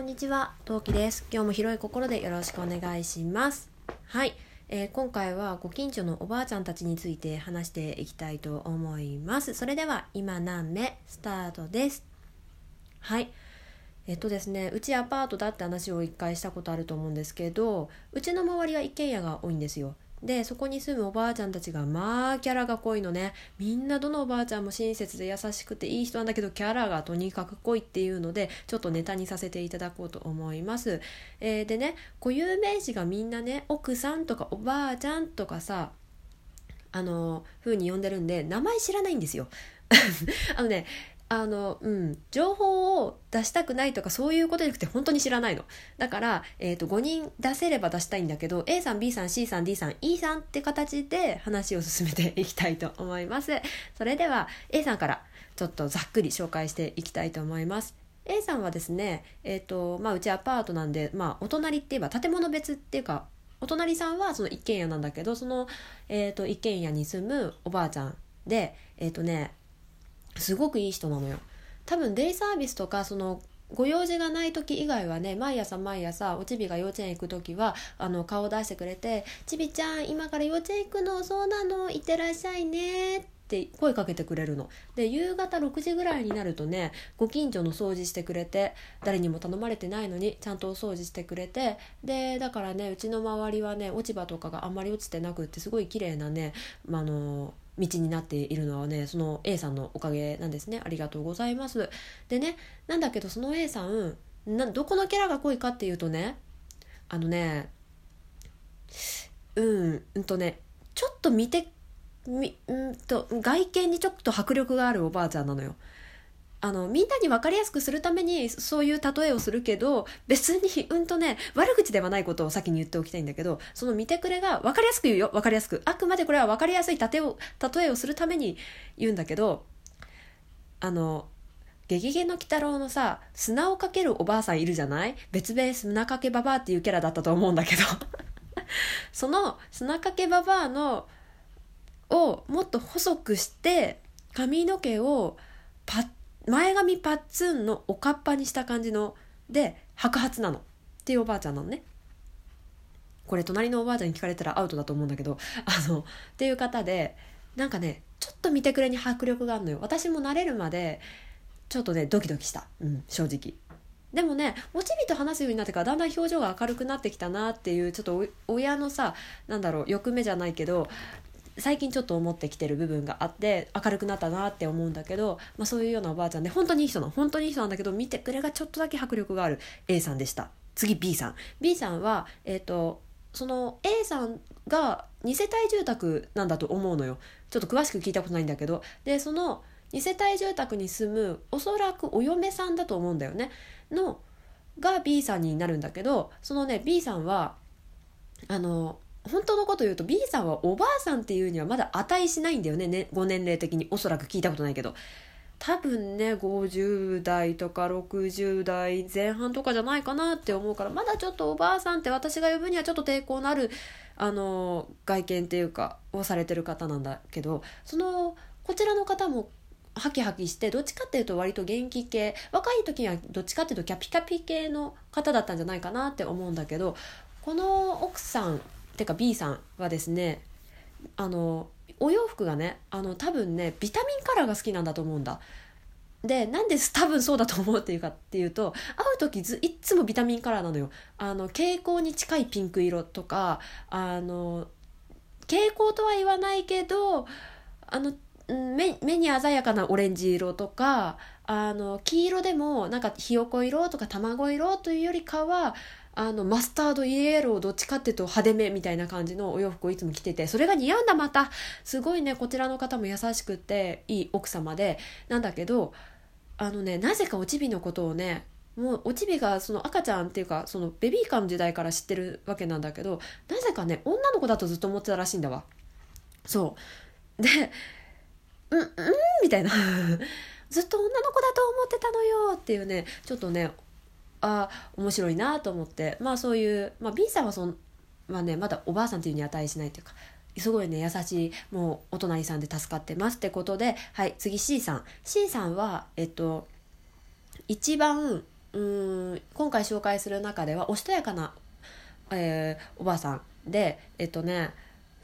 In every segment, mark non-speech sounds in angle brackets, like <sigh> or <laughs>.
こんにちは、トウキです。今日も広い心でよろしくお願いします。はい、えー今回はご近所のおばあちゃんたちについて話していきたいと思います。それでは今何目スタートです。はい。えっとですね、うちアパートだって話を一回したことあると思うんですけど、うちの周りは一軒家が多いんですよ。でそこに住むおばあちゃんたちがまあキャラが濃いのね。みんなどのおばあちゃんも親切で優しくていい人なんだけどキャラがとにかく濃いっていうのでちょっとネタにさせていただこうと思います、えーでね固有名詞がみんなね奥さんとかおばあちゃんとかさあの風に呼んでるんで名前知らないんですよ。<laughs> あのねあのうん情報を出したくないとかそういうことじゃなくて本当に知らないの。だから、えー、と5人出せれば出したいんだけど A さん B さん C さん D さん E さんって形で話を進めていきたいと思います。それでは A さんからちょっとざっくり紹介していきたいと思います。A さんはですね、えーとまあ、うちアパートなんで、まあ、お隣って言えば建物別っていうかお隣さんはその一軒家なんだけどその、えー、と一軒家に住むおばあちゃんでえっ、とねすごくいい人なのよ。多分デイサービスとかそのご用事がない時以外はね毎朝毎朝おちびが幼稚園行く時はあの顔を出してくれて「ちびちゃん今から幼稚園行くの？そうなの？いってらっしゃいね」って声かけてくれるの。で夕方6時ぐらいになるとねご近所の掃除してくれて誰にも頼まれてないのにちゃんとお掃除してくれてでだからねうちの周りはね落ち葉とかがあんまり落ちてなくってすごい綺麗なね、まああの道になっているのはねその A さんのおかげなんですね。ありがとうございます。でねなんだけどその A さんなどこのキャラが濃いかっていうとねあのねうんうんとねちょっと見てみうんと外見にちょっと迫力があるおばあちゃんなのよ。あのみんなに分かりやすくするためにそういう例えをするけど別にうんとね悪口ではないことを先に言っておきたいんだけどその見てくれが分かりやすく言うよ。分かりやすく。あくまでこれは分かりやすい例えを例えをするために言うんだけどあの「ゲゲゲの鬼太郎」のさ砂をかけるおばあさんいるじゃない？別名砂かけババアっていうキャラだったと思うんだけど。<laughs> その砂かけババアのをもっと細くして髪の毛をパッ前髪パッツンのおかっぱにした感じので白髪なの。っていうおばあちゃんなのね。これ隣のおばあちゃんに聞かれたらアウトだと思うんだけどあのっていう方でなんかねちょっと見てくれに迫力があるのよ。私も慣れるまでちょっとねドキドキした、うん、正直。でもねおちびと話すようになってからだんだん表情が明るくなってきたなっていうちょっと親のさなんだろう欲目じゃないけど最近ちょっと思ってきてる部分があって明るくなったなって思うんだけど、まあ、そういうようなおばあちゃんで本当にいい人の。本当にいい人なんだけど見てくれがちょっとだけ迫力がある A さんでした。次 B さん。B さんはえっ、とその A さんが2世帯住宅なんだと思うのよ。ちょっと詳しく聞いたことないんだけど。でその2世帯住宅に住むおそらくお嫁さんだと思うんだよね。のが B さんになるんだけどそのね B さんはあの本当のこと言うと B さんはおばあさんっていうにはまだ値しないんだよね。ねご年齢的に。おそらく聞いたことないけど。多分ね50代とか60代前半とかじゃないかなって思うからまだちょっとおばあさんって私が呼ぶにはちょっと抵抗のあるあの外見っていうかをされてる方なんだけどそのこちらの方もハキハキしてどっちかっていうと割と元気系。若い時にはどっちかっていうとキャピキャピ系の方だったんじゃないかなって思うんだけどこの奥さんてか B さんはですねあのお洋服がねあの多分ねビタミンカラーが好きなんだと思うんだ。でなんで多分そうだと思うっていうかっていうと会う時ずいっつもビタミンカラーなのよ。あの蛍光に近いピンク色とかあの蛍光とは言わないけどあの目目に鮮やかなオレンジ色とかあの黄色でもなんかひよこ色とか卵色というよりかはあのマスタードイエローどっちかっていうと派手めみたいな感じのお洋服をいつも着ててそれが似合うんだまたすごいねこちらの方も優しくていい奥様で。なんだけどあのねなぜかおちびのことをねもうおちびがその赤ちゃんっていうかそのベビーカーの時代から知ってるわけなんだけどなぜかね女の子だとずっと思ってたらしいんだわ。そう。でうんうんみたいな。<laughs> ずっと女の子だと思ってたのよっていうねちょっとねあ面白いなと思って。まあそういう、まあ、B さんはそん、まあね、まだおばあさんっていうに値しないというかすごいね優しいもうお隣さんで助かってますってことではい次 C さん。C さんはえっと一番うん今回紹介する中ではおしとやかな、えーおばあさんでえっとね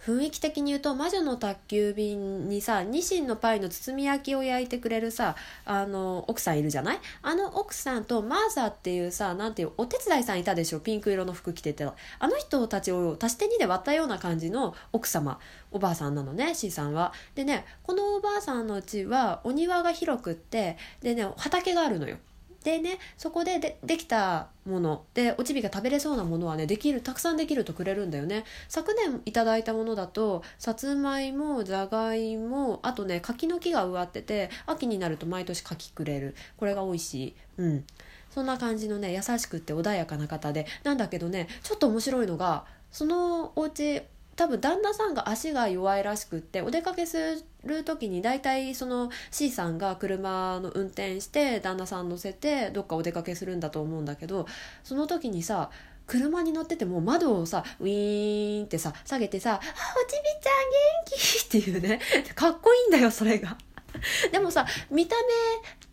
雰囲気的に言うと魔女の宅急便にさニシンのパイの包み焼きを焼いてくれるさあの奥さんいるじゃない？あの奥さんとマーサっていうさなんていうお手伝いさんいたでしょ？ピンク色の服着ててあの人たちを足して2で割ったような感じの奥様おばあさんなのね C さんは。でねこのおばあさんのうちはお庭が広くってでね畑があるのよ。でねそこででできたものでおちびが食べれそうなものはねできるたくさんできるとくれるんだよね。昨年いただいたものだとさつまいもじゃがいもあとね柿の木が植わってて秋になると毎年柿くれる。これが美味しい。うん。そんな感じのね優しくって穏やかな方で。なんだけどねちょっと面白いのがそのお家多分旦那さんが足が弱いらしくってお出かけする時に大体その C さんが車の運転して旦那さん乗せてどっかお出かけするんだと思うんだけどその時にさ車に乗ってても窓をさウィーンってさ下げてさ「あおちびちゃん元気!」っていうね <laughs> かっこいいんだよそれが。<laughs> でもさ見た目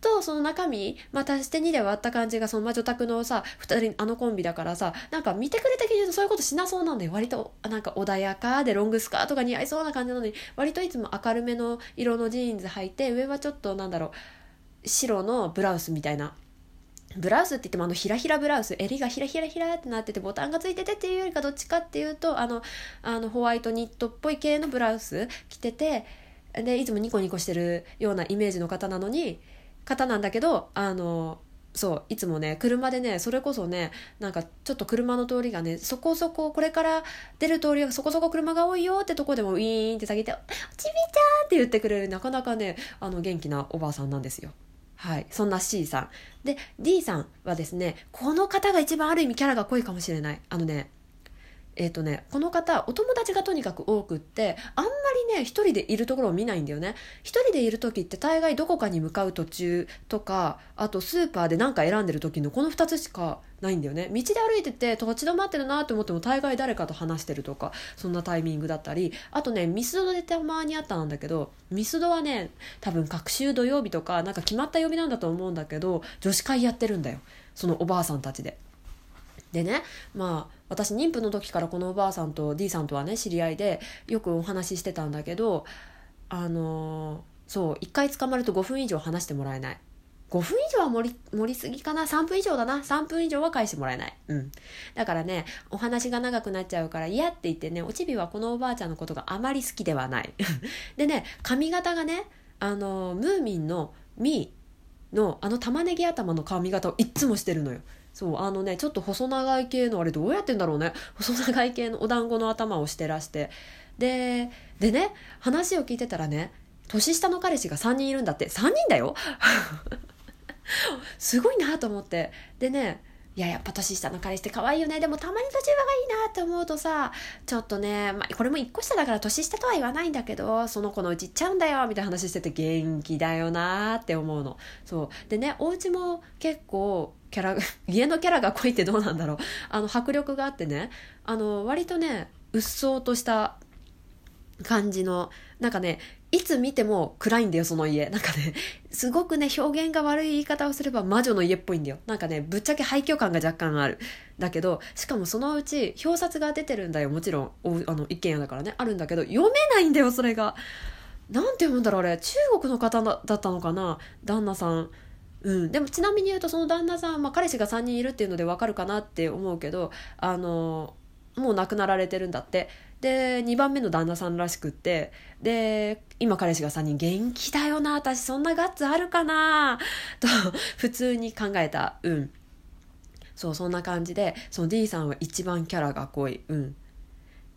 とその中身またして2で割った感じがその魔女宅のさ2人あのコンビだからさなんか見てくれ的に言うとそういうことしなそうなんだよ。割となんか穏やかでロングスカートが似合いそうな感じなのに割といつも明るめの色のジーンズ履いて上はちょっとなんだろう白のブラウスみたいな。ブラウスって言ってもあのひらひらブラウス襟がひらひらひらってなっててボタンがついててっていうよりかどっちかっていうとあのあのホワイトニットっぽい系のブラウス着ててでいつもニコニコしてるようなイメージの方なのに方なんだけどあのそういつもね車でねそれこそねなんかちょっと車の通りがねそこそここれから出る通りがそこそこ車が多いよってとこでもウィーンって下げて「ちびちゃん!」って言ってくれるなかなかねあの元気なおばあさんなんですよ。はい、そんな C さんで D さんはですねこの方が一番ある意味キャラが濃いかもしれないあのねえっ、とねこの方お友達がとにかく多くってあんまりね一人でいるところを見ないんだよね。一人でいる時って大概どこかに向かう途中とかあとスーパーで何か選んでる時のこの2つしかないんだよね。道で歩いてて立ち止まってるなと思っても大概誰かと話してるとかそんなタイミングだったりあとねミスドでたまにあったんだけどミスドはね多分各週土曜日とかなんか決まった曜日なんだと思うんだけど女子会やってるんだよ。そのおばあさんたちで。でねまあ私妊婦の時からこのおばあさんと D さんとはね知り合いでよくお話ししてたんだけどあのーそう1回捕まると5分以上話してもらえない。5分以上は盛り盛りすぎかな？3分以上だな？3分以上は返してもらえない。うん。だからねお話が長くなっちゃうから嫌って言ってねおちびはこのおばあちゃんのことがあまり好きではない。<laughs> でね髪型がねあのムーミンのミーのあの玉ねぎ頭の髪型をいっつもしてるのよ。そうあのねちょっと細長い系のあれどうやってんだろうね。<laughs> 細長い系のお団子の頭をしてらして。ででね話を聞いてたらね年下の彼氏が3人いるんだって。3人だよ。<laughs> すごいなと思って。でねいややっぱ年下の彼氏って可愛いよね。でもたまに途中がいいなって思うとさちょっとね、まあ、これも1個下だから年下とは言わないんだけどその子のうち行っちゃうんだよみたいな話してて元気だよなって思うの。そう。でねお家も結構キャラ <laughs> 家のキャラが濃いってどうなんだろう。あの迫力があってね。あの割とねうっそうとした感じのなんかねいつ見ても暗いんだよその家。なんかねすごくね表現が悪い言い方をすれば魔女の家っぽいんだよ。なんかねぶっちゃけ廃墟感が若干ある。だけどしかもそのうち表札が出てるんだよ。もちろんおあの一軒家だからね。あるんだけど読めないんだよそれが。なんて読むんだろうあれ。中国の方だったのかな？旦那さん。うん、でもちなみに言うとその旦那さん、まあ、彼氏が3人いるっていうのでわかるかなって思うけどあのもう亡くなられてるんだって。で2番目の旦那さんらしくって。で今彼氏が3人元気だよな私そんなガッツあるかな？<laughs> と普通に考えた。うん。そうそんな感じでその D さんは一番キャラが濃い。うん。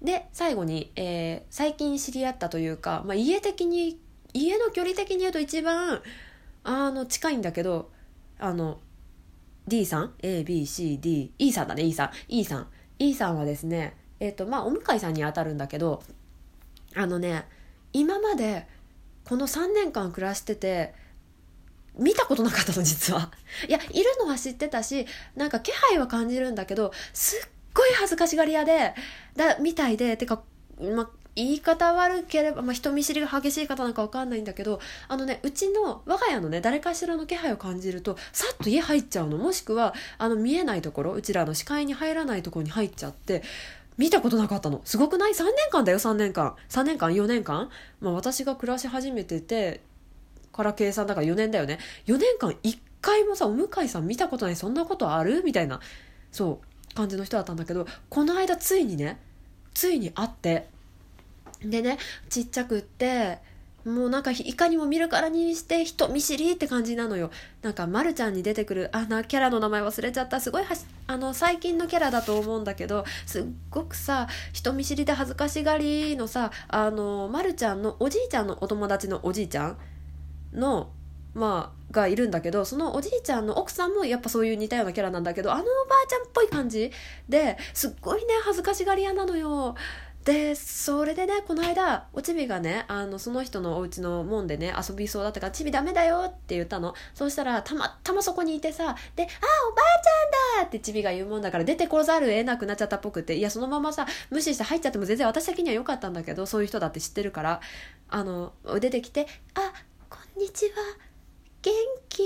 で最後に、えー最近知り合ったというか、まあ、家的に家の距離的に言うと一番あの近いんだけどあの D さん？ABCDE さんだね E さん。E さん。E さんはですねえっ、とまあお向かいさんにあたるんだけどあのね今までこの3年間暮らしてて見たことなかったの実は。いやいるのは知ってたしなんか気配は感じるんだけどすっごい恥ずかしがり屋でだみたいでてか、ま、言い方悪ければ、まあ、人見知りが激しい方なんかわかんないんだけどあのねうちの我が家のね誰かしらの気配を感じるとさっと家入っちゃうの。もしくはあの見えないところうちらの視界に入らないところに入っちゃって見たことなかったの。すごくない ?3 年間だよ3年間。3年間4年間、まあ、私が暮らし始めててから計算だから4年だよね。4年間1回もさお向井さん見たことないそんなことある？みたいなそう感じの人だったんだけどこの間ついにねついに会ってでねちっちゃくってもうなんかいかにも見るからにして人見知りって感じなのよ。なんかまるちゃんに出てくるあなキャラの名前忘れちゃった。すごいはあの最近のキャラだと思うんだけどすっごくさ人見知りで恥ずかしがりのさあのまるちゃんのおじいちゃんのお友達のおじいちゃんのまあがいるんだけどそのおじいちゃんの奥さんもやっぱそういう似たようなキャラなんだけどあのおばあちゃんっぽい感じですっごいね恥ずかしがり屋なのよ。でそれでねこの間おちびがねあのその人のお家の門でね遊びそうだったから「ちびダメだよ」って言ったの。そうしたらたまたまそこにいてさで「あおばあちゃんだ!」ってちびが言うもんだから出てこざるを得なくなっちゃったっぽくて。いやそのままさ無視して入っちゃっても全然私的には良かったんだけどそういう人だって知ってるからあの出てきて「あこんにちは。元気？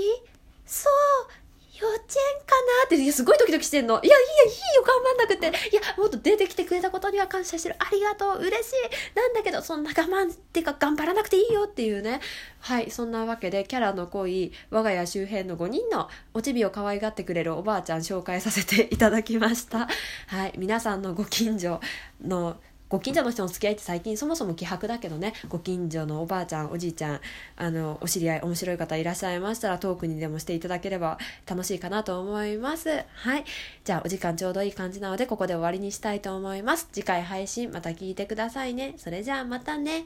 そう。幼稚園かな？っていやすごいドキドキしてんの。いやいやいいよ。頑張んなくて。いやもっと出てきてくれたことには感謝してる。ありがとう。嬉しい。なんだけどそんな我慢っていうか頑張らなくていいよっていうね。はいそんなわけでキャラの濃い我が家周辺の5人のおちびを可愛がってくれるおばあちゃん紹介させていただきました。はい皆さんのご近所のご近所の人の付き合いって最近そもそも希薄だけどね。ご近所のおばあちゃんおじいちゃんあのお知り合い面白い方いらっしゃいましたらトークにでもしていただければ楽しいかなと思います。はい。じゃあお時間ちょうどいい感じなのでここで終わりにしたいと思います。次回配信また聞いてくださいね。それじゃあまたね。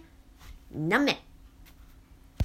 なめ